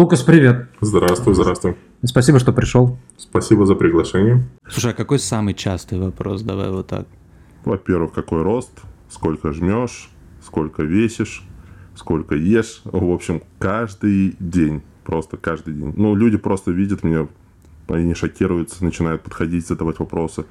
Лукас, привет. Здравствуй, здравствуй. Спасибо, что пришел. Спасибо за приглашение. Слушай, а какой самый частый вопрос? Давай вот так. Во-первых, какой рост, сколько жмешь, сколько весишь, сколько ешь. В общем, каждый день, просто каждый день. Ну, люди просто видят меня, они шокируются, начинают подходить, задавать вопросы.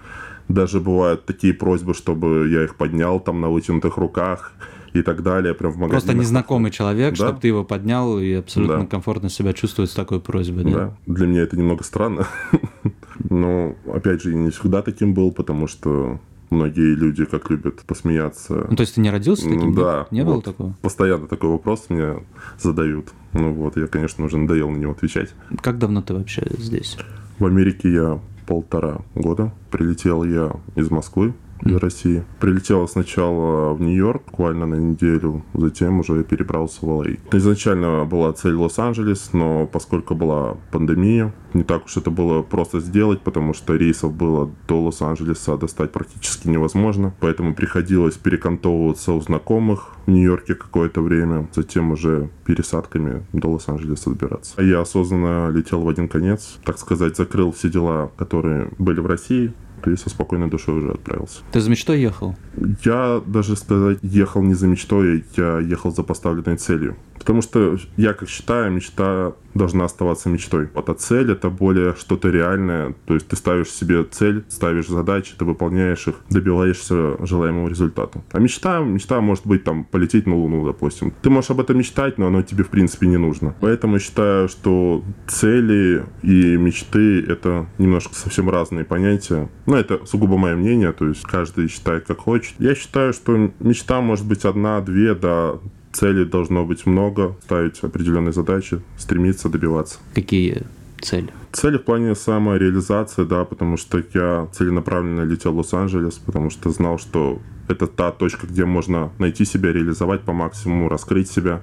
Даже бывают такие просьбы, чтобы я их поднял там на вытянутых руках и так далее, прям в магазине. Просто незнакомый человек, Да. чтобы ты его поднял и абсолютно Да. комфортно себя чувствует с такой просьбой, да? Да, для меня это немного странно. Но, опять же, я не всегда таким был, потому что многие люди как любят посмеяться. Ну, то есть ты не родился таким? да, Не было вот. такого? Постоянно такой вопрос мне задают. Ну вот, я, конечно, уже надоел на него отвечать. Как давно ты вообще здесь? В Америке я полтора года. Прилетел я из Москвы, из России. Прилетел сначала в Нью-Йорк, буквально на неделю, затем уже перебрался в Л.А. Изначально была цель Лос-Анджелес, но поскольку была пандемия, не так уж это было просто сделать, потому что рейсов было до Лос-Анджелеса достать практически невозможно. Поэтому приходилось перекантовываться у знакомых в Нью-Йорке какое-то время, затем уже пересадками до Лос-Анджелеса добираться. А Я осознанно летел в один конец, так сказать, закрыл все дела, которые были в России, и со спокойной душой уже отправился. Ты за мечтой ехал? Я даже сказать ехал не за мечтой, я ехал за поставленной целью. Потому что я как считаю, мечта должна оставаться мечтой. Вот а цель это более что-то реальное. То есть ты ставишь себе цель, ставишь задачи, ты выполняешь их, добиваешься желаемого результата. А мечта, мечта может быть там полететь на Луну, допустим. Ты можешь об этом мечтать, но оно тебе в принципе не нужно. Поэтому я считаю, что цели и мечты это немножко совсем разные понятия. Но это сугубо мое мнение, то есть каждый считает как хочет. Я считаю, что мечта может быть одна, две, да, целей должно быть много, ставить определенные задачи, стремиться добиваться. Какие цели? Цели в плане самореализации, да, потому что я целенаправленно летел в Лос-Анджелес, потому что знал, что это та точка, где можно найти себя, реализовать по максимуму, раскрыть себя,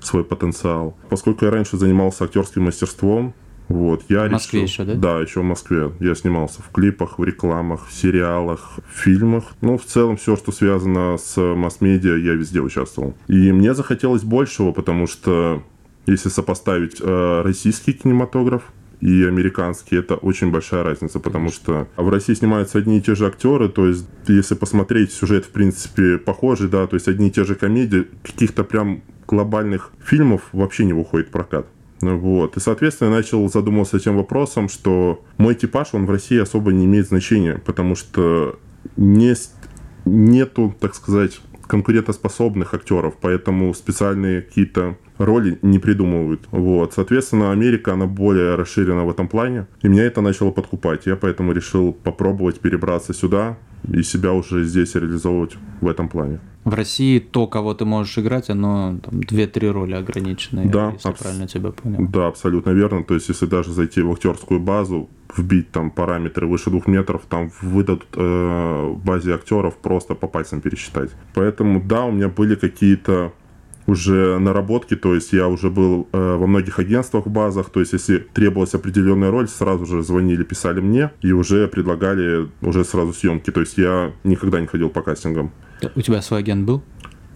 свой потенциал. Поскольку я раньше занимался актерским мастерством, вот, я В Москве решил- еще, да? Да, еще в Москве. Я снимался в клипах, в рекламах, в сериалах, в фильмах. Ну, в целом, все, что связано с масс-медиа, я везде участвовал. И мне захотелось большего, потому что если сопоставить э, российский кинематограф и американский, это очень большая разница, потому что в России снимаются одни и те же актеры, то есть если посмотреть, сюжет в принципе похожий, да, то есть одни и те же комедии, каких-то прям глобальных фильмов вообще не выходит в прокат. Вот. И, соответственно, я начал задумываться этим вопросом, что мой типаж, он в России особо не имеет значения, потому что не, нету, так сказать, конкурентоспособных актеров, поэтому специальные какие-то роли не придумывают. Вот. Соответственно, Америка, она более расширена в этом плане, и меня это начало подкупать. Я поэтому решил попробовать перебраться сюда и себя уже здесь реализовывать в этом плане. В России то, кого ты можешь играть, оно там 2-3 роли ограниченные, Да, если абс- правильно тебя понял. Да, абсолютно верно. То есть, если даже зайти в актерскую базу, вбить там параметры выше двух метров, там выдадут э, базе актеров просто по пальцам пересчитать. Поэтому, да, у меня были какие-то уже наработки, то есть я уже был э, во многих агентствах, базах, то есть если требовалась определенная роль, сразу же звонили, писали мне и уже предлагали уже сразу съемки, то есть я никогда не ходил по кастингам. У тебя свой агент был?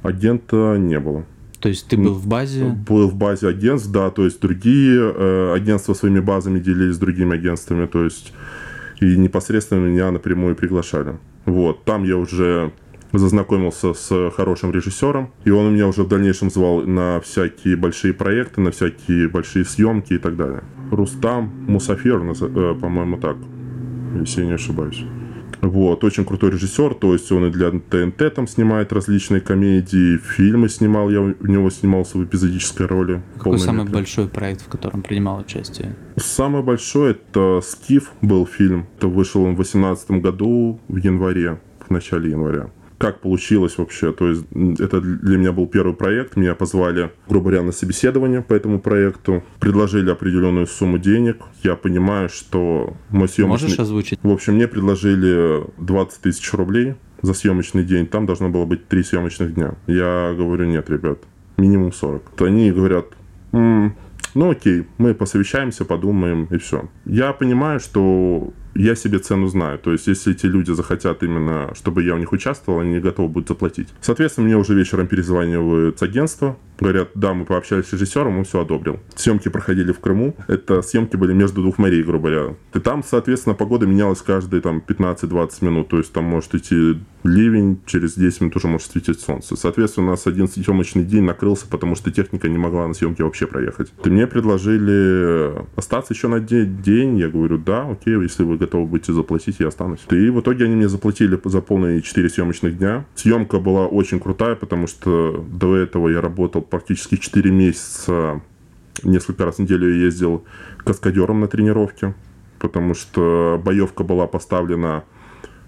Агента не было. То есть ты был в базе? Был в базе агентств, да, то есть другие э, агентства своими базами делились с другими агентствами, то есть и непосредственно меня напрямую приглашали. Вот, там я уже зазнакомился с хорошим режиссером, и он меня уже в дальнейшем звал на всякие большие проекты, на всякие большие съемки и так далее. Рустам Мусафир, э, по-моему, так, если я не ошибаюсь. Вот, очень крутой режиссер, то есть он и для ТНТ там снимает различные комедии, фильмы снимал, я у него снимался в эпизодической роли. Какой самый метр. большой проект, в котором принимал участие? Самый большой это «Скиф» был фильм. Это вышел он в 2018 году в январе, в начале января. Как получилось вообще? То есть м, это для меня был первый проект. Меня позвали, грубо говоря, на собеседование по этому проекту. Предложили определенную сумму денег. Я понимаю, что мой съемочный... Можешь озвучить? В общем, мне предложили 20 тысяч рублей за съемочный день. Там должно было быть три съемочных дня. Я говорю, нет, ребят, минимум 40. То они говорят, «М, ну окей, мы посовещаемся, подумаем и все. Я понимаю, что я себе цену знаю. То есть, если эти люди захотят именно, чтобы я у них участвовал, они готовы будут заплатить. Соответственно, мне уже вечером перезванивают с агентства, говорят, да, мы пообщались с режиссером, он все одобрил. Съемки проходили в Крыму. Это съемки были между двух морей, грубо говоря. И там, соответственно, погода менялась каждые там 15-20 минут. То есть там может идти ливень, через 10 минут уже может светить солнце. Соответственно, у нас один съемочный день накрылся, потому что техника не могла на съемке вообще проехать. И мне предложили остаться еще на день. Я говорю, да, окей, если вы готовы будете заплатить, я останусь. И в итоге они мне заплатили за полные 4 съемочных дня. Съемка была очень крутая, потому что до этого я работал практически 4 месяца, несколько раз в неделю я ездил каскадером на тренировке, потому что боевка была поставлена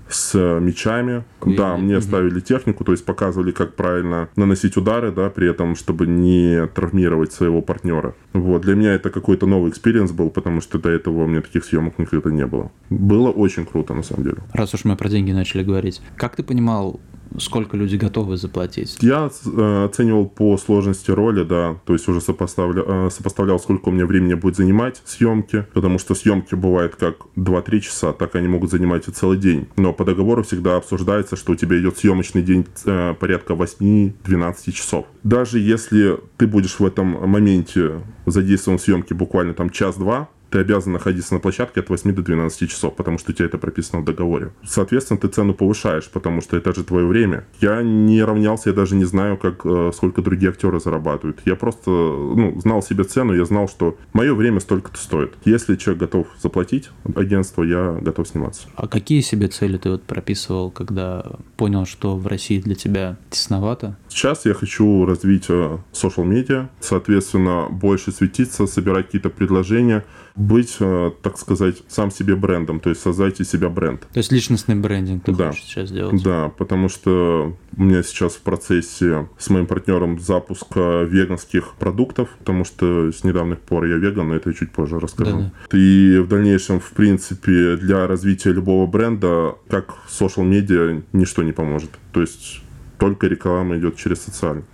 с мечами. И, да, мне угу. ставили технику, то есть показывали, как правильно наносить удары, да, при этом, чтобы не травмировать своего партнера. Вот, для меня это какой-то новый experience был, потому что до этого у меня таких съемок никогда не было. Было очень круто, на самом деле. Раз уж мы про деньги начали говорить, как ты понимал, сколько люди готовы заплатить? Я э, оценивал по сложности роли, да, то есть уже сопоставля, э, сопоставлял, сколько у меня времени будет занимать съемки, потому что съемки бывают как 2-3 часа, так они могут занимать и целый день. Но по договору всегда обсуждается, что у тебя идет съемочный день э, порядка 8-12 часов. Даже если ты будешь в этом моменте задействован в съемке буквально там час-два, ты обязан находиться на площадке от 8 до 12 часов, потому что у тебя это прописано в договоре. Соответственно, ты цену повышаешь, потому что это же твое время. Я не равнялся, я даже не знаю, как, э, сколько другие актеры зарабатывают. Я просто ну, знал себе цену, я знал, что мое время столько-то стоит. Если человек готов заплатить агентство, я готов сниматься. А какие себе цели ты вот прописывал, когда понял, что в России для тебя тесновато? Сейчас я хочу развить social медиа, соответственно, больше светиться, собирать какие-то предложения, быть, э, так сказать, сам себе брендом, то есть создать из себя бренд. То есть личностный брендинг ты да. хочешь сейчас сделать? Да, потому что у меня сейчас в процессе с моим партнером запуска веганских продуктов, потому что с недавних пор я веган, но это я чуть позже расскажу. Да-да. И в дальнейшем, в принципе, для развития любого бренда, как social медиа, ничто не поможет. То есть только реклама идет через социальные.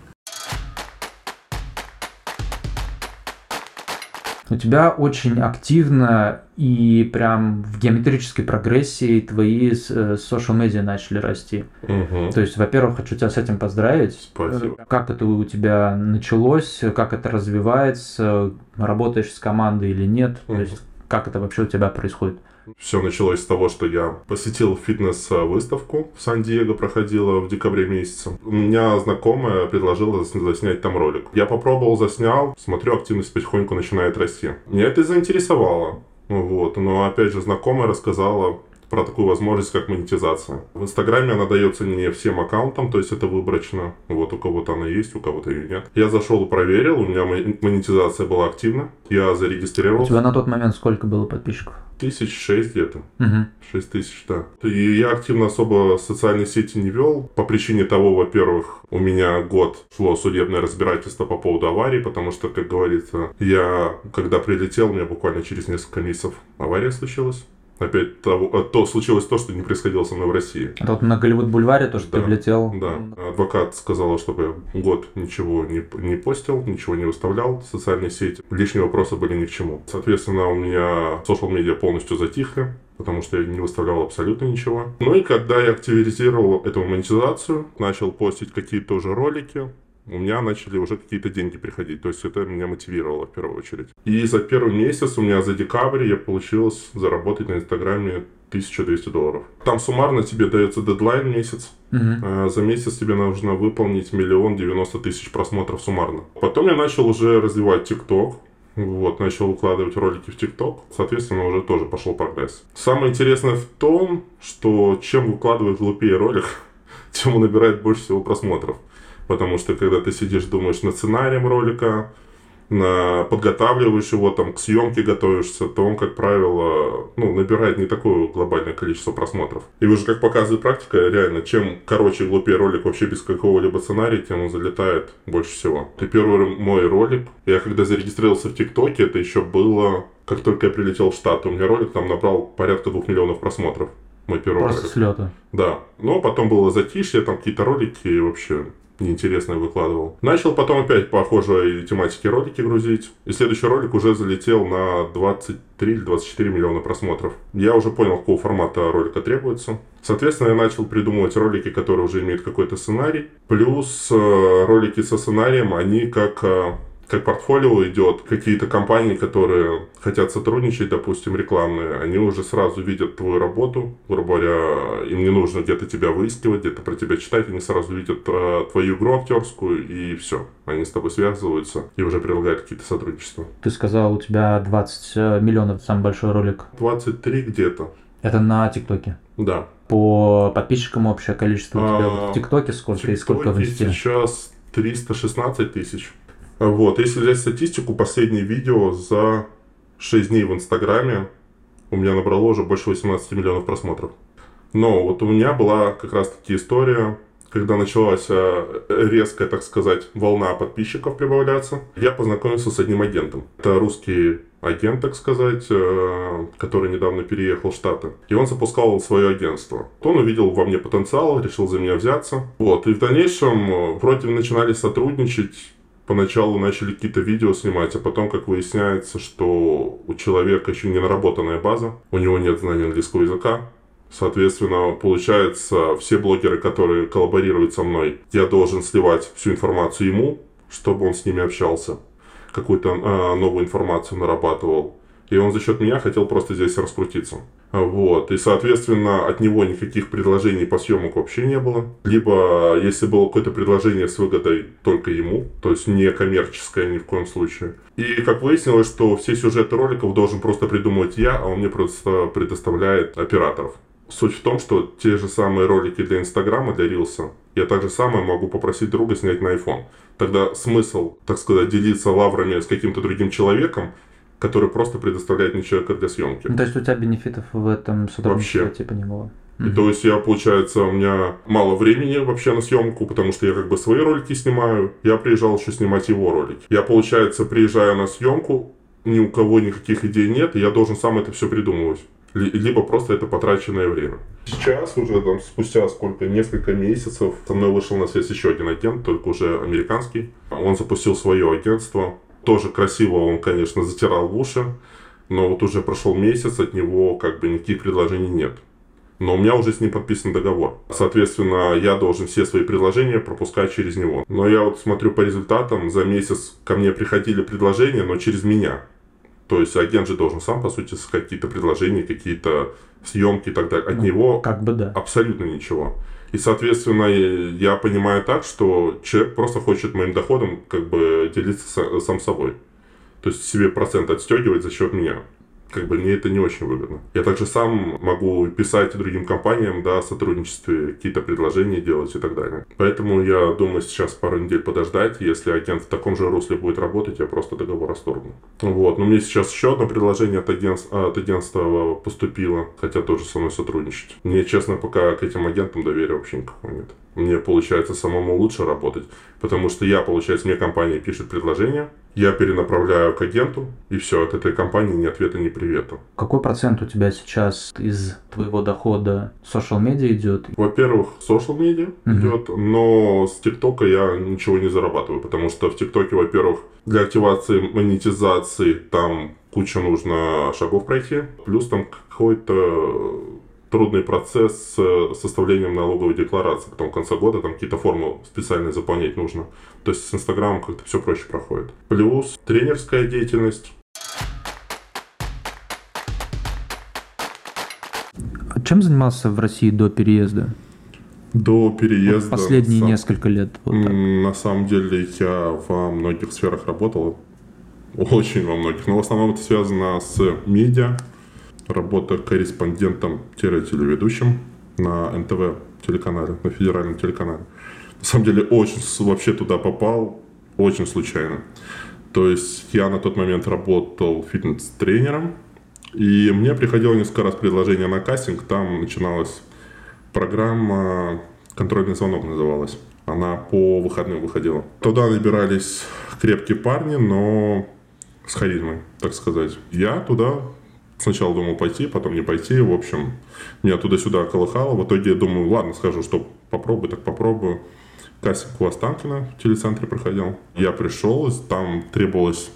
У тебя очень активно и прям в геометрической прогрессии твои social медиа начали расти. Угу. То есть, во-первых, хочу тебя с этим поздравить. Спасибо. Как это у тебя началось, как это развивается, работаешь с командой или нет, угу. то есть как это вообще у тебя происходит? Все началось с того, что я посетил фитнес-выставку в Сан-Диего, проходила в декабре месяце. У меня знакомая предложила заснять там ролик. Я попробовал, заснял, смотрю, активность потихоньку начинает расти. Меня это заинтересовало. Вот. Но опять же, знакомая рассказала про такую возможность, как монетизация. В Инстаграме она дается не всем аккаунтам, то есть это выборочно. Вот у кого-то она есть, у кого-то ее нет. Я зашел и проверил, у меня монетизация была активна. Я зарегистрировался. У тебя на тот момент сколько было подписчиков? Тысяч шесть где-то. Шесть тысяч, да. И я активно особо социальные сети не вел. По причине того, во-первых, у меня год шло судебное разбирательство по поводу аварии, потому что, как говорится, я, когда прилетел, у меня буквально через несколько месяцев авария случилась опять того, а то случилось то, что не происходило со мной в России. Это вот на Голливуд-бульваре то, что да, ты влетел? Да. Адвокат сказал, чтобы год ничего не, не постил, ничего не выставлял в социальные сети. Лишние вопросы были ни к чему. Соответственно, у меня социал медиа полностью затихли потому что я не выставлял абсолютно ничего. Ну и когда я активизировал эту монетизацию, начал постить какие-то уже ролики, у меня начали уже какие-то деньги приходить. То есть это меня мотивировало в первую очередь. И за первый месяц у меня за декабрь я получилось заработать на Инстаграме 1200 долларов. Там суммарно тебе дается дедлайн месяц. Uh-huh. За месяц тебе нужно выполнить миллион девяносто тысяч просмотров суммарно. Потом я начал уже развивать ТикТок. Вот, начал выкладывать ролики в ТикТок. Соответственно, уже тоже пошел прогресс. Самое интересное в том, что чем выкладывает глупее ролик, тем он набирает больше всего просмотров. Потому что когда ты сидишь, думаешь над сценарием ролика, на, подготавливаешь его, там, к съемке готовишься, то он, как правило, ну, набирает не такое глобальное количество просмотров. И уже, как показывает практика, реально, чем короче и глупее ролик вообще без какого-либо сценария, тем он залетает больше всего. И первый мой ролик, я когда зарегистрировался в ТикТоке, это еще было, как только я прилетел в Штаты, у меня ролик там набрал порядка двух миллионов просмотров. Мой первый Просто ролик. с лета. Да. Но потом было затишье, там какие-то ролики и вообще неинтересное выкладывал. Начал потом опять похожие тематики ролики грузить. И следующий ролик уже залетел на 23 или 24 миллиона просмотров. Я уже понял, какого формата ролика требуется. Соответственно, я начал придумывать ролики, которые уже имеют какой-то сценарий. Плюс э, ролики со сценарием, они как э, как портфолио идет, какие-то компании, которые хотят сотрудничать, допустим, рекламные, они уже сразу видят твою работу, грубо говоря, им не нужно где-то тебя выискивать, где-то про тебя читать, они сразу видят э, твою игру актерскую, и все. Они с тобой связываются и уже предлагают какие-то сотрудничества. Ты сказал, у тебя 20 э, миллионов, самый большой ролик. 23 где-то. Это на ТикТоке? Да. По подписчикам общее количество у тебя а, в ТикТоке сколько и сколько в Инсте? сейчас 316 тысяч. Вот, если взять статистику, последнее видео за 6 дней в Инстаграме у меня набрало уже больше 18 миллионов просмотров. Но вот у меня была как раз таки история, когда началась э, резкая, так сказать, волна подписчиков прибавляться, я познакомился с одним агентом. Это русский агент, так сказать, э, который недавно переехал в Штаты. И он запускал свое агентство. Он увидел во мне потенциал, решил за меня взяться. Вот. И в дальнейшем э, вроде начинали сотрудничать поначалу начали какие-то видео снимать, а потом, как выясняется, что у человека еще не наработанная база, у него нет знания английского языка, Соответственно, получается, все блогеры, которые коллаборируют со мной, я должен сливать всю информацию ему, чтобы он с ними общался, какую-то э, новую информацию нарабатывал. И он за счет меня хотел просто здесь раскрутиться. Вот. И, соответственно, от него никаких предложений по съемок вообще не было. Либо, если было какое-то предложение с выгодой только ему, то есть не коммерческое ни в коем случае. И, как выяснилось, что все сюжеты роликов должен просто придумывать я, а он мне просто предоставляет операторов. Суть в том, что те же самые ролики для Инстаграма, для Рилса, я так же самое могу попросить друга снять на iPhone. Тогда смысл, так сказать, делиться лаврами с каким-то другим человеком, который просто предоставляет мне человека для съемки. Ну, то есть у тебя бенефитов в этом сотрудничестве вообще. типа не было? И то есть я, получается, у меня мало времени вообще на съемку, потому что я как бы свои ролики снимаю. Я приезжал еще снимать его ролики. Я, получается, приезжаю на съемку, ни у кого никаких идей нет, и я должен сам это все придумывать. Либо просто это потраченное время. Сейчас уже там спустя сколько, несколько месяцев со мной вышел на связь еще один агент, только уже американский. Он запустил свое агентство, тоже красиво он, конечно, затирал в уши, но вот уже прошел месяц, от него как бы никаких предложений нет. Но у меня уже с ним подписан договор. Соответственно, я должен все свои предложения пропускать через него. Но я вот смотрю по результатам, за месяц ко мне приходили предложения, но через меня. То есть агент же должен сам, по сути, какие-то предложения, какие-то съемки и так далее. От ну, него как бы да. абсолютно ничего. И, соответственно, я понимаю так, что человек просто хочет моим доходом как бы делиться сам собой. То есть себе процент отстегивать за счет меня как бы мне это не очень выгодно. Я также сам могу писать другим компаниям, да, о сотрудничестве, какие-то предложения делать и так далее. Поэтому я думаю сейчас пару недель подождать. Если агент в таком же русле будет работать, я просто договор расторгну. Вот. Но мне сейчас еще одно предложение от агентства, от агентства поступило, хотя тоже со мной сотрудничать. Мне, честно, пока к этим агентам доверия вообще никакого нет. Мне получается самому лучше работать, потому что я, получается, мне компания пишет предложение, я перенаправляю к агенту, и все, от этой компании ни ответа, ни привета. Какой процент у тебя сейчас из твоего дохода social медиа идет? Во-первых, social медиа угу. идет, но с ТикТока я ничего не зарабатываю, потому что в ТикТоке, во-первых, для активации монетизации там куча нужно шагов пройти, плюс там какой-то трудный процесс с составлением налоговой декларации. Потом в конце года там какие-то формы специальные заполнять нужно. То есть с Инстаграмом как-то все проще проходит. Плюс тренерская деятельность. А чем занимался в России до переезда? До переезда. Вот последние сам, несколько лет. Вот на самом деле я во многих сферах работал. Очень во многих. Но в основном это связано с медиа, работа корреспондентом-телеведущим на НТВ телеканале, на федеральном телеканале. На самом деле очень вообще туда попал, очень случайно. То есть я на тот момент работал фитнес-тренером, и мне приходило несколько раз предложение на кастинг, там начиналась программа «Контрольный звонок» называлась. Она по выходным выходила. Туда набирались крепкие парни, но с харизмой, так сказать. Я туда Сначала думал пойти, потом не пойти. В общем, меня туда-сюда колыхало. В итоге я думаю, ладно, скажу, что попробую, так попробую. кастинг у Останкина в телецентре проходил. Я пришел, там требовалось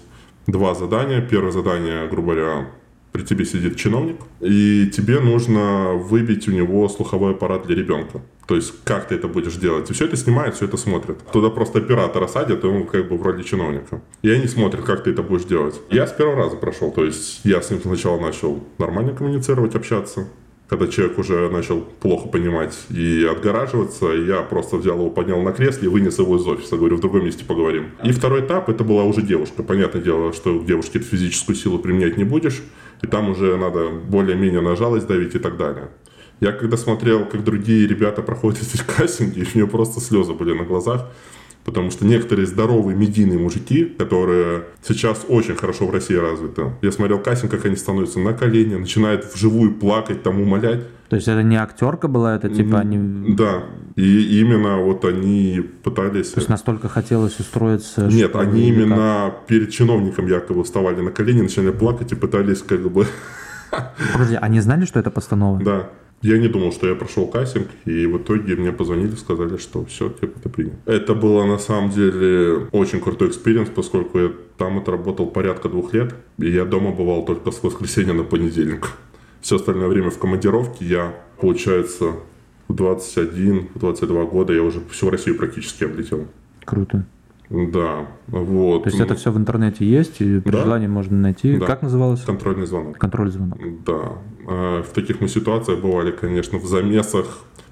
два задания. Первое задание, грубо говоря, при тебе сидит чиновник, и тебе нужно выбить у него слуховой аппарат для ребенка. То есть, как ты это будешь делать? И все это снимают, все это смотрят. Туда просто оператора садят, и он как бы в роли чиновника. И они смотрят, как ты это будешь делать. Я с первого раза прошел. То есть, я с ним сначала начал нормально коммуницировать, общаться когда человек уже начал плохо понимать и отгораживаться, я просто взял его, поднял на кресле и вынес его из офиса. Говорю, в другом месте поговорим. И второй этап, это была уже девушка. Понятное дело, что девушке физическую силу применять не будешь, и там уже надо более-менее на жалость давить и так далее. Я когда смотрел, как другие ребята проходят эти кастинги, у меня просто слезы были на глазах. Потому что некоторые здоровые медийные мужики, которые сейчас очень хорошо в России развиты, я смотрел кастинг, как они становятся на колени, начинают вживую плакать, там умолять. То есть это не актерка была, это типа они... Да, и именно вот они пытались... То есть настолько хотелось устроиться... Нет, они именно как? перед чиновником якобы вставали на колени, начинали плакать и пытались как бы... Подожди, они знали, что это постанова? Да. Я не думал, что я прошел кастинг, и в итоге мне позвонили, сказали, что все, типа, ты принят. Это было на самом деле очень крутой experience, поскольку я там отработал порядка двух лет, и я дома бывал только с воскресенья на понедельник. Все остальное время в командировке я, получается, в 21-22 года я уже всю Россию практически облетел. Круто. Да, вот. То есть это все в интернете есть, и при да? желании можно найти. Да. Как называлось? Контрольный звонок. Контрольный звонок. Да. А, в таких мы ситуациях бывали, конечно, в замесах,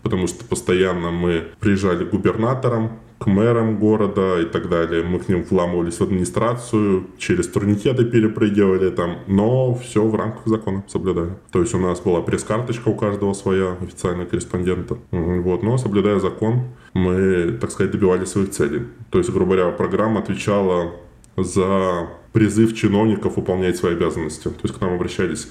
потому что постоянно мы приезжали к губернаторам, к мэрам города и так далее. Мы к ним вламывались в администрацию, через турникеты перепрыгивали там, но все в рамках закона соблюдая. То есть у нас была пресс-карточка у каждого своя, официального корреспондента. Вот, но соблюдая закон, мы, так сказать, добивались своих целей. То есть, грубо говоря, программа отвечала за призыв чиновников выполнять свои обязанности. То есть к нам обращались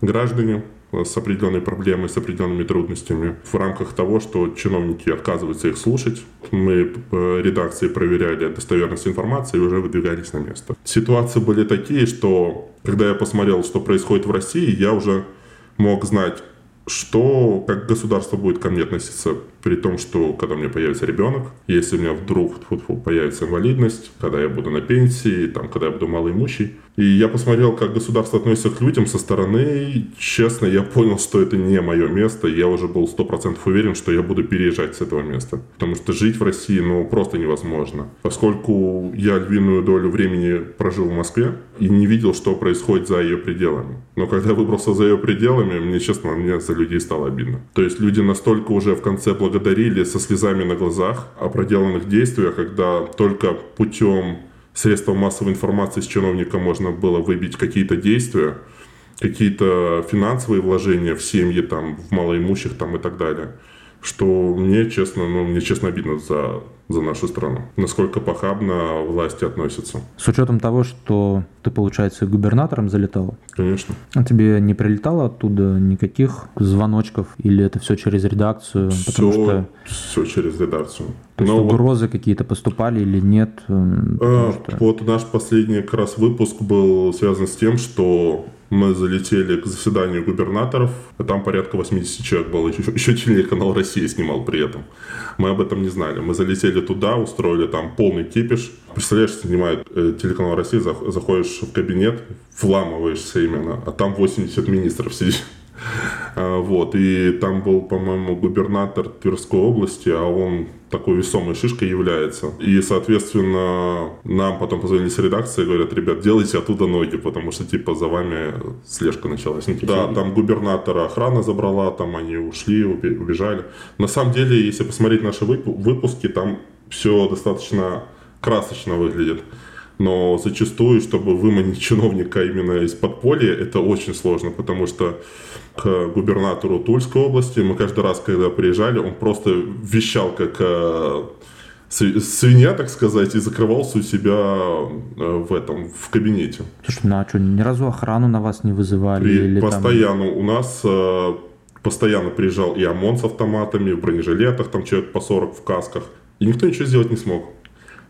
граждане, с определенной проблемой, с определенными трудностями. В рамках того, что чиновники отказываются их слушать, мы э, редакции проверяли достоверность информации и уже выдвигались на место. Ситуации были такие, что когда я посмотрел, что происходит в России, я уже мог знать, что, как государство будет ко мне относиться при том, что когда у меня появится ребенок, если у меня вдруг появится инвалидность, когда я буду на пенсии, там, когда я буду малоимущий. И я посмотрел, как государство относится к людям со стороны, и, честно, я понял, что это не мое место, я уже был сто процентов уверен, что я буду переезжать с этого места. Потому что жить в России, ну, просто невозможно. Поскольку я львиную долю времени прожил в Москве и не видел, что происходит за ее пределами. Но когда я выбрался за ее пределами, мне, честно, мне за людей стало обидно. То есть люди настолько уже в конце благодарили со слезами на глазах о проделанных действиях, когда только путем средства массовой информации с чиновника можно было выбить какие-то действия, какие-то финансовые вложения в семьи, там, в малоимущих там, и так далее. Что мне, честно, ну, мне честно обидно за за нашу страну. Насколько похабно власти относятся. С учетом того, что ты, получается, губернатором залетал? Конечно. А тебе не прилетало оттуда никаких звоночков? Или это все через редакцию? Все, Потому что... все через редакцию. То есть Но угрозы вот... какие-то поступали или нет? А, что... Вот наш последний как раз выпуск был связан с тем, что мы залетели к заседанию губернаторов, а там порядка 80 человек было, еще, еще телеканал России снимал при этом. Мы об этом не знали. Мы залетели туда, устроили там полный кипиш. Представляешь, снимает э, телеканал России, заходишь в кабинет, вламываешься именно, а там 80 министров сидит. А, вот, и там был, по-моему, губернатор Тверской области, а он такой весомой шишкой является. И, соответственно, нам потом позвонили с редакции и говорят, ребят, делайте оттуда ноги, потому что, типа, за вами слежка началась. Да, там губернатора охрана забрала, там они ушли, убежали. На самом деле, если посмотреть наши выпуски, там все достаточно красочно выглядит но зачастую, чтобы выманить чиновника именно из подполья, это очень сложно, потому что к губернатору Тульской области мы каждый раз, когда приезжали, он просто вещал как э, свинья, так сказать, и закрывался у себя э, в этом, в кабинете. Слушай, ну а что, ни разу охрану на вас не вызывали? При, или постоянно. Там... У нас э, постоянно приезжал и ОМОН с автоматами, в бронежилетах, там человек по 40 в касках. И никто ничего сделать не смог.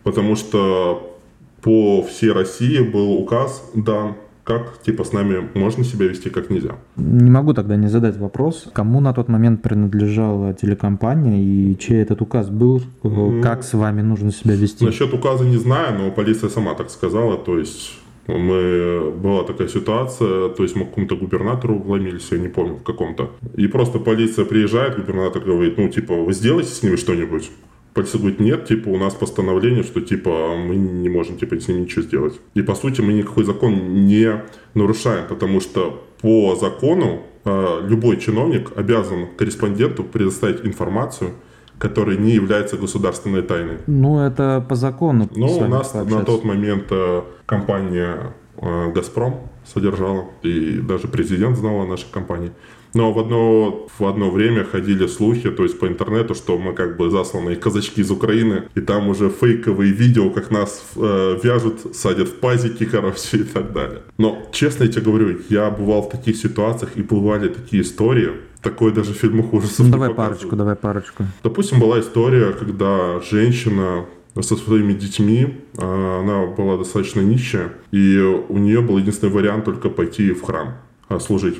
Потому что по всей России был указ дан как, типа, с нами можно себя вести, как нельзя. Не могу тогда не задать вопрос, кому на тот момент принадлежала телекомпания и чей этот указ был, mm-hmm. как с вами нужно себя вести? Насчет указа не знаю, но полиция сама так сказала, то есть мы, была такая ситуация, то есть мы к какому-то губернатору вломились, я не помню, в каком-то. И просто полиция приезжает, губернатор говорит, ну, типа, вы сделаете с ними что-нибудь? Полиция говорит, нет, типа, у нас постановление, что, типа, мы не можем, типа, с ними ничего сделать. И, по сути, мы никакой закон не нарушаем, потому что по закону э, любой чиновник обязан корреспонденту предоставить информацию, которая не является государственной тайной. Ну, это по закону. Ну, у нас на тот момент э, компания э, «Газпром» содержала, и даже президент знал о нашей компании. Но в одно, в одно время ходили слухи, то есть по интернету, что мы как бы засланные казачки из Украины, и там уже фейковые видео, как нас э, вяжут, садят в пазики, короче, и так далее. Но, честно я тебе говорю, я бывал в таких ситуациях, и бывали такие истории, такое даже в фильмах ужасов ну, Давай парочку, давай парочку. Допустим, была история, когда женщина со своими детьми, а, она была достаточно нищая, и у нее был единственный вариант только пойти в храм а, служить.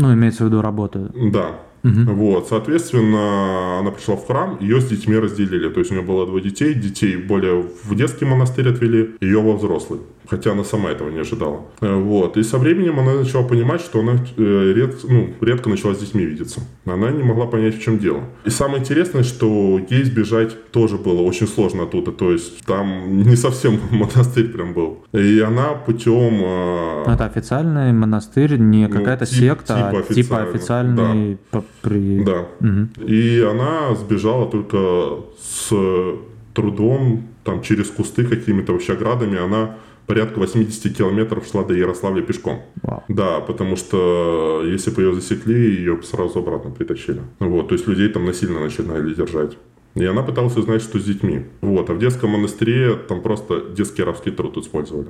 Ну, имеется в виду работа. Да. Угу. Вот, соответственно, она пришла в храм, ее с детьми разделили. То есть у нее было двое детей, детей более в детский монастырь отвели, ее во взрослый хотя она сама этого не ожидала. Э, вот. И со временем она начала понимать, что она э, редко, ну, редко начала с детьми видеться. Она не могла понять, в чем дело. И самое интересное, что ей сбежать тоже было очень сложно оттуда. То есть там не совсем монастырь прям был. И она путем... Э, Это официальный монастырь, не ну, какая-то тип, секта, типа, а типа официальный... Да. При... да. Угу. И она сбежала только с трудом, там через кусты какими-то вообще оградами, она порядка 80 километров шла до Ярославля пешком. Wow. Да, потому что если бы ее засекли, ее сразу обратно притащили. Вот, то есть людей там насильно начинали держать. И она пыталась узнать, что с детьми. Вот, а в детском монастыре там просто детский арабский труд использовали.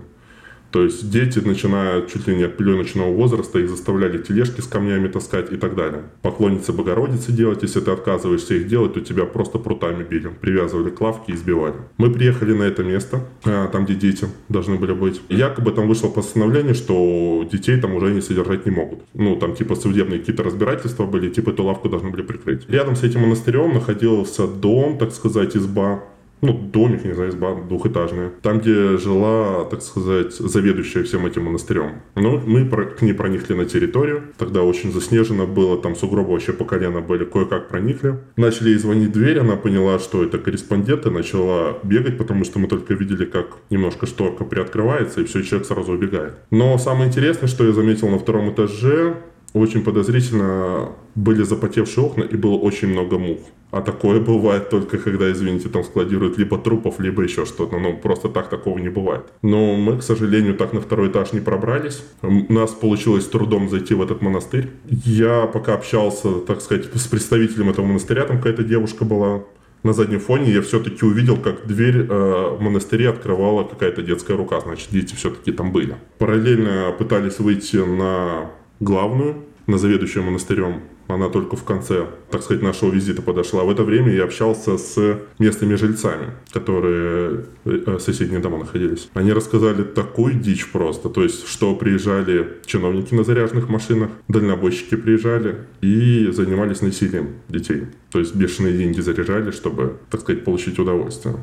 То есть дети, начиная чуть ли не от пеленочного возраста, их заставляли тележки с камнями таскать и так далее. Поклонницы Богородицы делать, если ты отказываешься их делать, то тебя просто прутами били, привязывали к лавке и избивали. Мы приехали на это место, а, там, где дети должны были быть. Якобы там вышло постановление, что детей там уже не содержать не могут. Ну, там типа судебные какие-то разбирательства были, типа эту лавку должны были прикрыть. Рядом с этим монастырем находился дом, так сказать, изба ну, домик, не знаю, изба двухэтажная, там, где жила, так сказать, заведующая всем этим монастырем. Ну, мы к ней проникли на территорию, тогда очень заснежено было, там сугробы вообще по колено были, кое-как проникли. Начали ей звонить дверь, она поняла, что это корреспондент, и начала бегать, потому что мы только видели, как немножко шторка приоткрывается, и все, человек сразу убегает. Но самое интересное, что я заметил на втором этаже, очень подозрительно были запотевшие окна и было очень много мух. А такое бывает только когда, извините, там складируют либо трупов, либо еще что-то. Ну, просто так такого не бывает. Но мы, к сожалению, так на второй этаж не пробрались. У нас получилось трудом зайти в этот монастырь. Я пока общался, так сказать, с представителем этого монастыря, там какая-то девушка была, на заднем фоне я все-таки увидел, как дверь э, в монастыре открывала какая-то детская рука, значит, дети все-таки там были. Параллельно пытались выйти на главную, на заведующую монастырем. Она только в конце, так сказать, нашего визита подошла. В это время я общался с местными жильцами, которые э, в соседние дома находились. Они рассказали такую дичь просто. То есть, что приезжали чиновники на заряженных машинах, дальнобойщики приезжали и занимались насилием детей. То есть, бешеные деньги заряжали, чтобы, так сказать, получить удовольствие.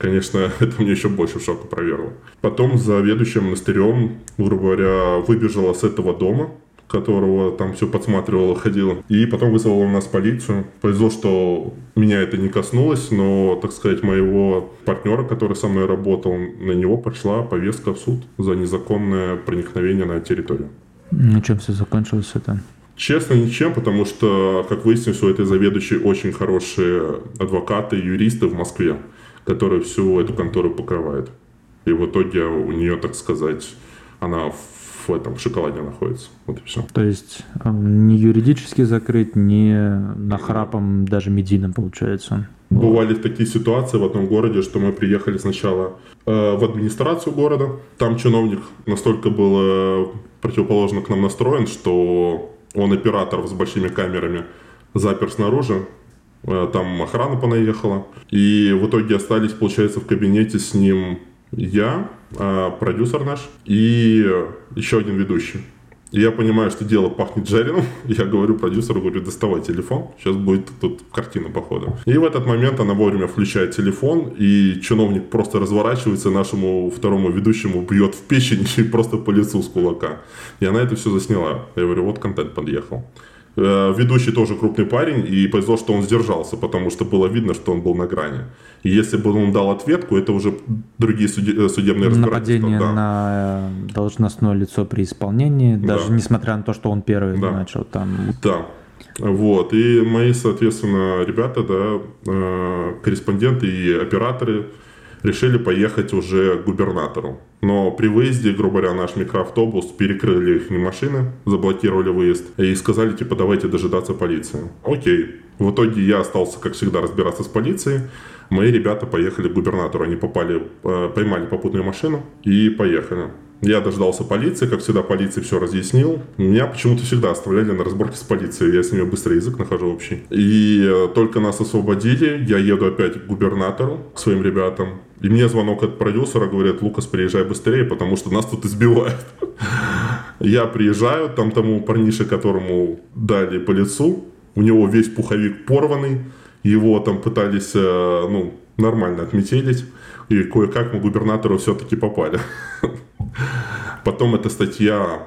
Конечно, это мне еще больше в шока проверило. Потом заведующим монастырем, грубо говоря, выбежала с этого дома, которого там все подсматривала, ходила. И потом вызвала у нас полицию. Повезло, что меня это не коснулось, но, так сказать, моего партнера, который со мной работал, на него пришла повестка в суд за незаконное проникновение на территорию. На чем все закончилось это? Честно, ничем, потому что, как выяснилось, у этой заведующей очень хорошие адвокаты, юристы в Москве, которые всю эту контору покрывают. И в итоге у нее, так сказать, она в этом в шоколаде находится. Вот и все. То есть эм, не юридически закрыть, не нахрапом даже медийным получается. Бывали такие ситуации в одном городе, что мы приехали сначала э, в администрацию города. Там чиновник настолько был э, противоположно к нам настроен, что он оператор с большими камерами запер снаружи. Э, там охрана понаехала. И в итоге остались, получается, в кабинете с ним я, а, продюсер наш и еще один ведущий. И я понимаю, что дело пахнет жареным. Я говорю продюсеру, говорю, доставай телефон, сейчас будет тут картина, походу. И в этот момент она вовремя включает телефон, и чиновник просто разворачивается, нашему второму ведущему бьет в печень и просто по лицу с кулака. И она это все засняла. Я говорю, вот контент подъехал. Э, ведущий тоже крупный парень, и повезло, что он сдержался, потому что было видно, что он был на грани. И если бы он дал ответку, это уже другие э, судебные разбирательства. Нападение да. на э, должностное лицо при исполнении, даже да. несмотря на то, что он первый да. начал там. Да. Вот. И мои, соответственно, ребята, да, корреспонденты и операторы решили поехать уже к губернатору. Но при выезде, грубо говоря, наш микроавтобус перекрыли их машины, заблокировали выезд и сказали, типа, давайте дожидаться полиции. Окей. В итоге я остался, как всегда, разбираться с полицией. Мои ребята поехали к губернатору. Они попали, э, поймали попутную машину и поехали. Я дождался полиции, как всегда, полиции все разъяснил. Меня почему-то всегда оставляли на разборке с полицией. Я с ними быстро язык нахожу общий. И э, только нас освободили. Я еду опять к губернатору, к своим ребятам. И мне звонок от продюсера, говорят, Лукас, приезжай быстрее, потому что нас тут избивают. Я приезжаю, там тому парнише, которому дали по лицу, у него весь пуховик порванный, его там пытались, э, ну, нормально отметелить, и кое-как мы губернатору все-таки попали. Потом эта статья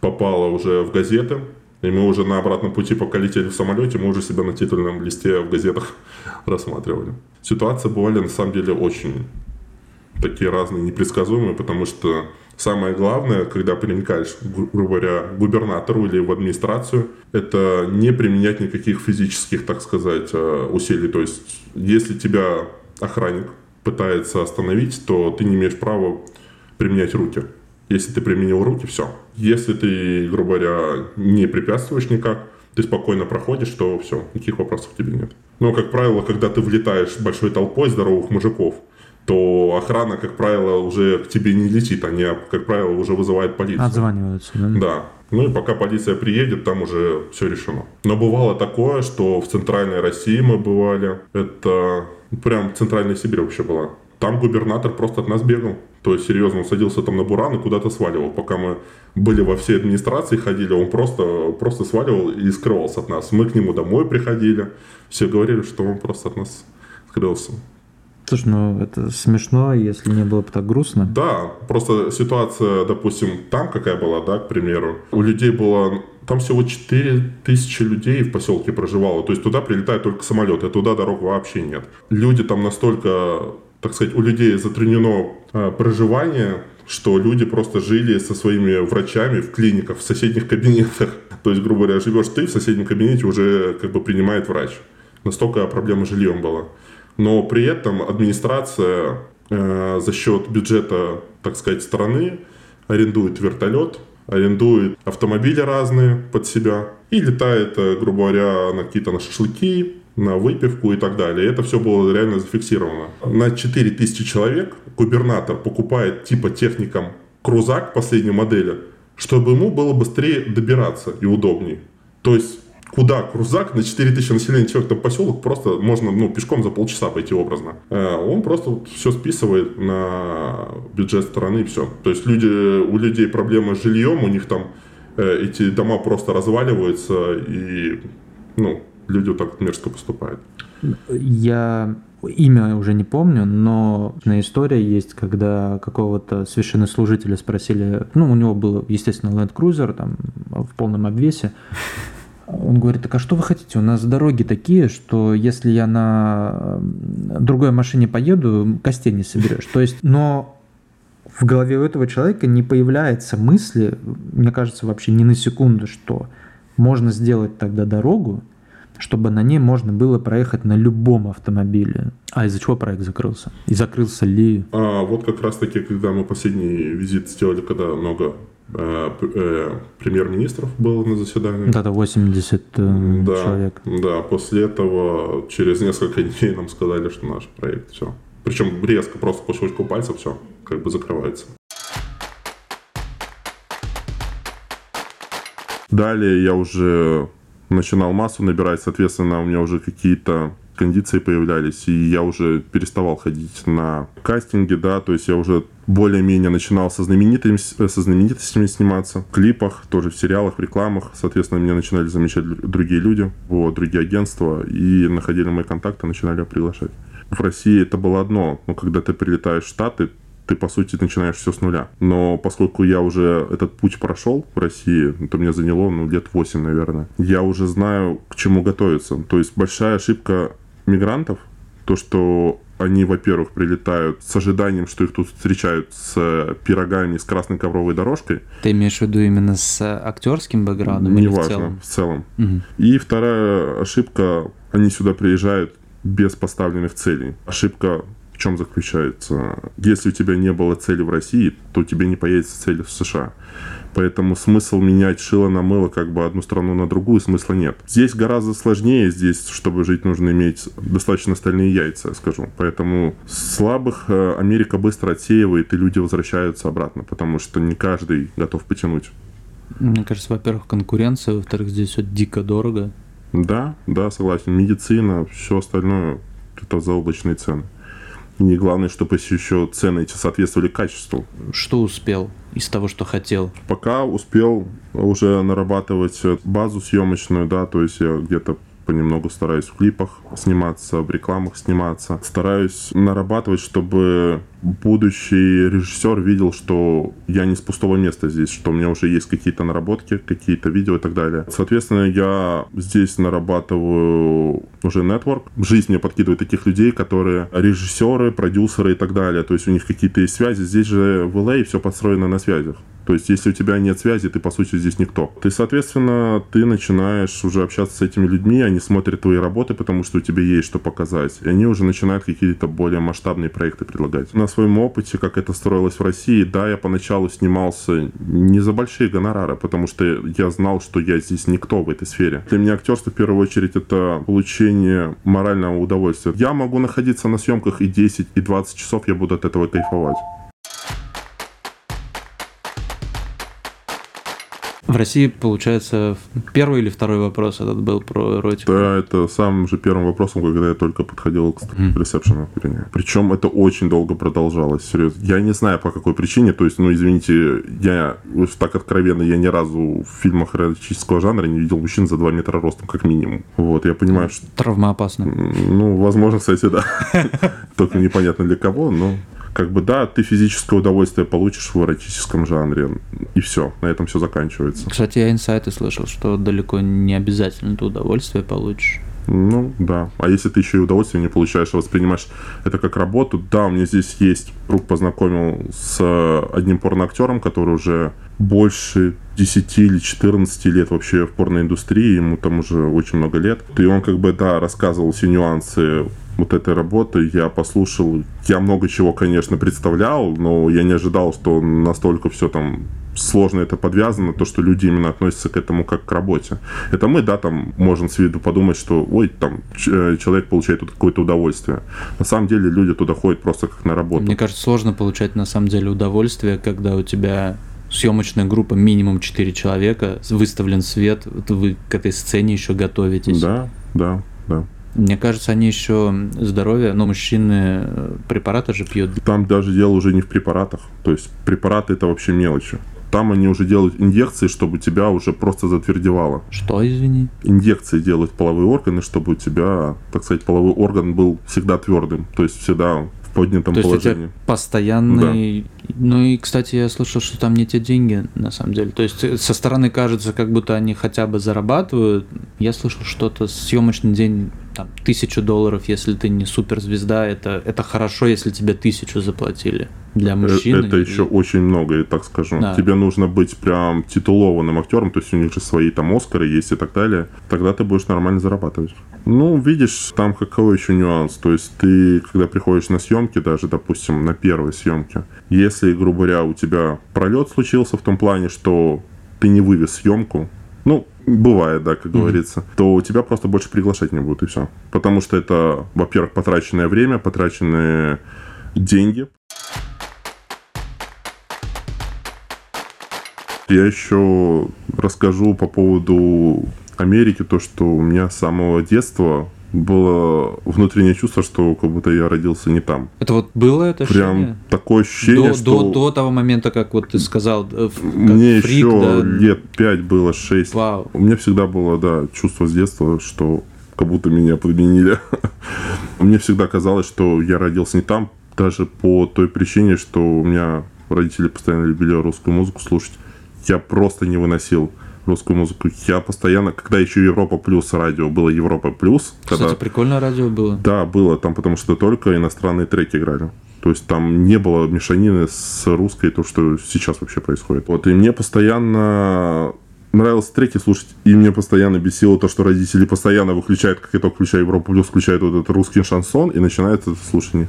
попала уже в газеты, и мы уже на обратном пути, пока летели в самолете, мы уже себя на титульном листе в газетах рассматривали. Ситуации бывали на самом деле очень такие разные, непредсказуемые, потому что самое главное, когда приникаешь, грубо говоря, губернатору или в администрацию, это не применять никаких физических, так сказать, э, усилий. То есть, если тебя охранник пытается остановить, то ты не имеешь права применять руки. Если ты применил руки, все. Если ты, грубо говоря, не препятствуешь никак, ты спокойно проходишь, то все, никаких вопросов к тебе нет. Но, как правило, когда ты влетаешь большой толпой здоровых мужиков, то охрана, как правило, уже к тебе не летит, они, как правило, уже вызывают полицию. Отзваниваются, да? Да. Ну и пока полиция приедет, там уже все решено. Но бывало такое, что в центральной России мы бывали, это прям центральная Сибирь вообще была. Там губернатор просто от нас бегал. То есть, серьезно, он садился там на буран и куда-то сваливал. Пока мы были во всей администрации, ходили, он просто, просто сваливал и скрывался от нас. Мы к нему домой приходили. Все говорили, что он просто от нас скрылся. Слушай, ну это смешно, если не было бы так грустно. Да, просто ситуация, допустим, там какая была, да, к примеру. У людей было там всего 4 тысячи людей в поселке проживало. То есть туда прилетают только самолеты, туда дорог вообще нет. Люди там настолько так сказать, у людей затруднено а, проживание, что люди просто жили со своими врачами в клиниках, в соседних кабинетах. То есть, грубо говоря, живешь ты, в соседнем кабинете уже как бы принимает врач. Настолько проблема с жильем была. Но при этом администрация э, за счет бюджета, так сказать, страны арендует вертолет, арендует автомобили разные под себя и летает, э, грубо говоря, на какие-то на шашлыки, на выпивку и так далее. Это все было реально зафиксировано. На 4000 человек губернатор покупает типа техникам крузак последней модели, чтобы ему было быстрее добираться и удобнее. То есть куда крузак на 4000 населения человек там поселок просто можно ну, пешком за полчаса пойти образно. Э, он просто все списывает на бюджет страны и все. То есть люди, у людей проблемы с жильем, у них там э, эти дома просто разваливаются и ну, люди вот так мерзко поступают. Я имя уже не помню, но на история есть, когда какого-то священнослужителя спросили, ну, у него был, естественно, Land Cruiser там в полном обвесе, он говорит, так а что вы хотите? У нас дороги такие, что если я на другой машине поеду, костей не соберешь. То есть, но в голове у этого человека не появляется мысли, мне кажется, вообще ни на секунду, что можно сделать тогда дорогу, чтобы на ней можно было проехать на любом автомобиле. А из-за чего проект закрылся? И закрылся ли? А, вот как раз-таки, когда мы последний визит сделали, когда много э, э, премьер-министров было на заседании. Да, это 80 э, да, человек. Да, после этого через несколько дней нам сказали, что наш проект все. Причем резко, просто по щелчку пальца все как бы закрывается. Далее я уже начинал массу набирать, соответственно, у меня уже какие-то кондиции появлялись, и я уже переставал ходить на кастинги, да, то есть я уже более-менее начинал со знаменитыми, со знаменитостями сниматься, в клипах, тоже в сериалах, в рекламах. Соответственно, меня начинали замечать другие люди, вот, другие агентства, и находили мои контакты, начинали приглашать. В России это было одно, но когда ты прилетаешь в Штаты, ты, по сути, начинаешь все с нуля. Но поскольку я уже этот путь прошел в России, то мне заняло, ну, лет 8, наверное, я уже знаю, к чему готовиться. То есть большая ошибка мигрантов, то, что они, во-первых, прилетают с ожиданием, что их тут встречают с пирогами, с красной ковровой дорожкой. Ты имеешь в виду именно с актерским бэкграундом или в целом? в целом. Угу. И вторая ошибка, они сюда приезжают без поставленных целей. Ошибка в чем заключается? Если у тебя не было цели в России, то у тебя не появится цель в США. Поэтому смысл менять шило на мыло как бы одну страну на другую смысла нет. Здесь гораздо сложнее, здесь, чтобы жить, нужно иметь достаточно стальные яйца, я скажу. Поэтому слабых э, Америка быстро отсеивает, и люди возвращаются обратно, потому что не каждый готов потянуть. Мне кажется, во-первых, конкуренция, во-вторых, здесь вот дико дорого. Да, да, согласен. Медицина, все остальное это заоблачные цены. И главное, чтобы еще цены эти соответствовали качеству. Что успел из того, что хотел? Пока успел уже нарабатывать базу съемочную, да, то есть где-то понемногу стараюсь в клипах сниматься, в рекламах сниматься. Стараюсь нарабатывать, чтобы будущий режиссер видел, что я не с пустого места здесь, что у меня уже есть какие-то наработки, какие-то видео и так далее. Соответственно, я здесь нарабатываю уже нетворк. Жизнь мне подкидывает таких людей, которые режиссеры, продюсеры и так далее. То есть у них какие-то есть связи. Здесь же в LA все подстроено на связях. То есть, если у тебя нет связи, ты, по сути, здесь никто. Ты, соответственно, ты начинаешь уже общаться с этими людьми, они смотрят твои работы, потому что у тебя есть что показать. И они уже начинают какие-то более масштабные проекты предлагать. На своем опыте, как это строилось в России, да, я поначалу снимался не за большие гонорары, потому что я знал, что я здесь никто в этой сфере. Для меня актерство, в первую очередь, это получение морального удовольствия. Я могу находиться на съемках и 10, и 20 часов, я буду от этого кайфовать. В России, получается, первый или второй вопрос этот был про эротику? Да, это самым же первым вопросом, когда я только подходил к mm. ресепшену. Причем это очень долго продолжалось, серьезно. Я не знаю, по какой причине, то есть, ну, извините, я так откровенно, я ни разу в фильмах эротического жанра не видел мужчин за 2 метра ростом, как минимум. Вот, я понимаю, что... Травмоопасно. Ну, возможно, кстати, да. Только непонятно для кого, но как бы да, ты физическое удовольствие получишь в эротическом жанре, и все, на этом все заканчивается. Кстати, я инсайты слышал, что далеко не обязательно ты удовольствие получишь. Ну, да. А если ты еще и удовольствие не получаешь, а воспринимаешь это как работу, да, у меня здесь есть, друг познакомил с одним порноактером, который уже больше 10 или 14 лет вообще в порноиндустрии, ему там уже очень много лет. И он как бы, да, рассказывал все нюансы вот этой работы. Я послушал, я много чего, конечно, представлял, но я не ожидал, что настолько все там сложно это подвязано, то, что люди именно относятся к этому как к работе. Это мы, да, там можем с виду подумать, что, ой, там, э, человек получает какое-то удовольствие. На самом деле люди туда ходят просто как на работу. Мне кажется, сложно получать на самом деле удовольствие, когда у тебя съемочная группа минимум 4 человека, выставлен свет, вы к этой сцене еще готовитесь. Да, да, да. Мне кажется, они еще здоровье, но мужчины э, препараты же пьют. Там даже дело уже не в препаратах. То есть препараты это вообще мелочи. Там они уже делают инъекции, чтобы тебя уже просто затвердевало. Что, извини? Инъекции делают в половые органы, чтобы у тебя, так сказать, половой орган был всегда твердым. То есть всегда поднятом То положении. есть у тебя постоянный... Да. Ну и, кстати, я слышал, что там не те деньги, на самом деле. То есть э, со стороны кажется, как будто они хотя бы зарабатывают. Я слышал что-то, съемочный день там, тысячу долларов, если ты не суперзвезда, это, это хорошо, если тебе тысячу заплатили для э, мужчины. Это и... еще очень много, я так скажу. Да. Тебе нужно быть прям титулованным актером, то есть у них же свои там Оскары есть и так далее. Тогда ты будешь нормально зарабатывать. Ну, видишь, там какой еще нюанс. То есть ты, когда приходишь на съемки, даже, допустим, на первой съемке, если, грубо говоря, у тебя пролет случился в том плане, что ты не вывез съемку, ну, бывает, да, как mm-hmm. говорится, то тебя просто больше приглашать не будут, и все. Потому что это, во-первых, потраченное время, потраченные деньги. Я еще расскажу по поводу Америки, то, что у меня с самого детства было внутреннее чувство, что как будто я родился не там. Это вот было это Прям ощущение? такое ощущение, До, что до, до того момента, как вот ты сказал, э, мне фрик, еще да, лет пять было, шесть. Вау. У меня всегда было, да, чувство с детства, что как будто меня подменили. Мне всегда казалось, что я родился не там, даже по той причине, что у меня родители постоянно любили русскую музыку слушать. Я просто не выносил русскую музыку. Я постоянно, когда еще Европа Плюс радио, было Европа Плюс, когда... Кстати, прикольное радио было. Да, было там, потому что только иностранные треки играли. То есть там не было мешанины с русской, то, что сейчас вообще происходит. Вот, и мне постоянно нравилось треки слушать, и мне постоянно бесило то, что родители постоянно выключают, как я только включаю Европу Плюс, включают вот этот русский шансон, и начинается это слушание.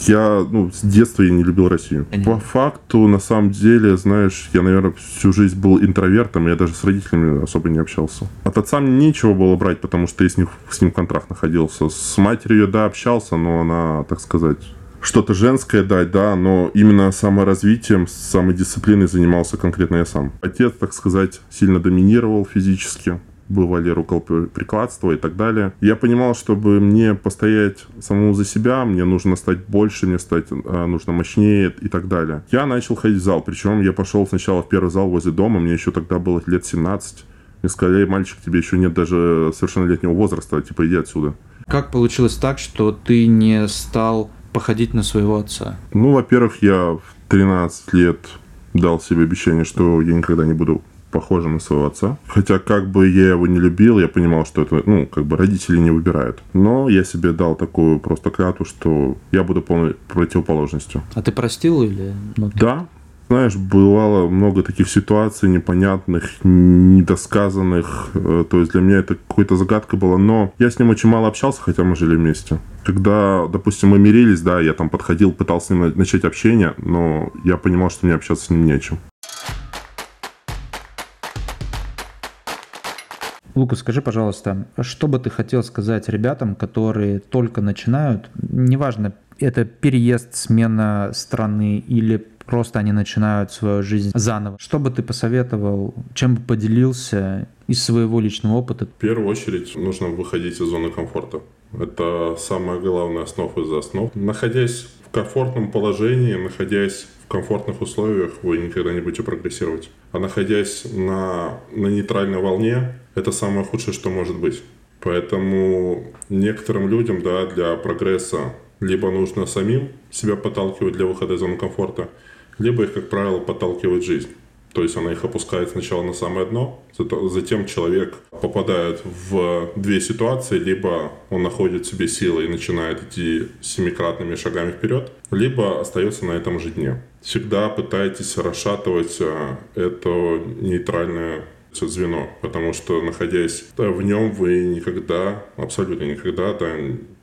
Я, ну, с детства я не любил Россию. По факту, на самом деле, знаешь, я, наверное, всю жизнь был интровертом, я даже с родителями особо не общался. От отца мне нечего было брать, потому что я с ним, с ним контракт находился. С матерью, да, общался, но она, так сказать, что-то женское дать, да, но именно саморазвитием, самодисциплиной занимался конкретно я сам. Отец, так сказать, сильно доминировал физически, бывали рукоприкладства и так далее. Я понимал, чтобы мне постоять самому за себя, мне нужно стать больше, мне стать э, нужно мощнее и так далее. Я начал ходить в зал, причем я пошел сначала в первый зал возле дома, мне еще тогда было лет 17. Мне сказали, «Эй, мальчик, тебе еще нет даже совершеннолетнего возраста, типа иди отсюда. Как получилось так, что ты не стал походить на своего отца? Ну, во-первых, я в 13 лет дал себе обещание, что я никогда не буду похожим на своего отца. Хотя, как бы я его не любил, я понимал, что это, ну, как бы родители не выбирают. Но я себе дал такую просто клятву, что я буду полной противоположностью. А ты простил или... ну, Да, знаешь, бывало много таких ситуаций непонятных, недосказанных. Э, То есть для меня это какой-то загадка была. Но я с ним очень мало общался, хотя мы жили вместе. Когда, допустим, мы мирились, да, я там подходил, пытался с ним на- начать общение, но я понимал, что мне общаться с ним не о чем. Лука, скажи, пожалуйста, что бы ты хотел сказать ребятам, которые только начинают, неважно, это переезд, смена страны или просто они начинают свою жизнь заново. Что бы ты посоветовал, чем бы поделился из своего личного опыта? В первую очередь нужно выходить из зоны комфорта. Это самая главная основа из основ. Находясь в комфортном положении, находясь в комфортных условиях, вы никогда не будете прогрессировать. А находясь на, на нейтральной волне, это самое худшее, что может быть. Поэтому некоторым людям, да, для прогресса либо нужно самим себя подталкивать для выхода из зоны комфорта, либо их, как правило, подталкивает жизнь. То есть она их опускает сначала на самое дно, затем человек попадает в две ситуации, либо он находит в себе силы и начинает идти семикратными шагами вперед, либо остается на этом же дне. Всегда пытайтесь расшатывать а, это нейтральное звено, потому что находясь да, в нем, вы никогда, абсолютно никогда да,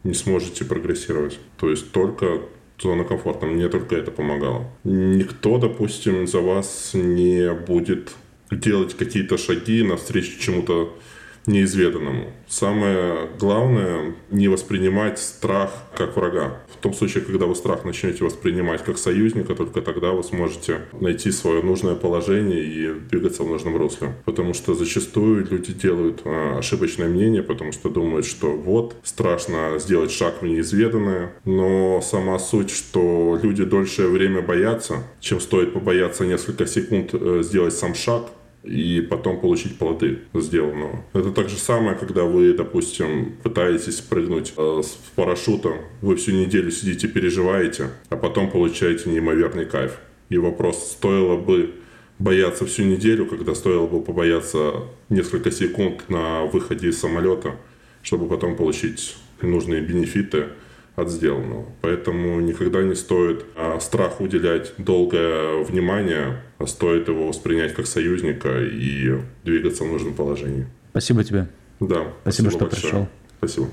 не сможете прогрессировать. То есть только зона комфорта. Мне только это помогало. Никто, допустим, за вас не будет делать какие-то шаги навстречу чему-то неизведанному. Самое главное не воспринимать страх как врага. В том случае, когда вы страх начнете воспринимать как союзника, только тогда вы сможете найти свое нужное положение и двигаться в нужном русле. Потому что зачастую люди делают а, ошибочное мнение, потому что думают, что вот, страшно сделать шаг в неизведанное, но сама суть, что люди дольшее время боятся, чем стоит побояться несколько секунд э, сделать сам шаг, и потом получить плоды сделанного. Это так же самое, когда вы, допустим, пытаетесь прыгнуть э, с парашютом, вы всю неделю сидите, переживаете, а потом получаете неимоверный кайф. И вопрос, стоило бы бояться всю неделю, когда стоило бы побояться несколько секунд на выходе из самолета, чтобы потом получить нужные бенефиты от сделанного. Поэтому никогда не стоит а, страху уделять долгое внимание, а стоит его воспринять как союзника и двигаться в нужном положении. Спасибо тебе. Да. Спасибо, что большое. пришел. Спасибо.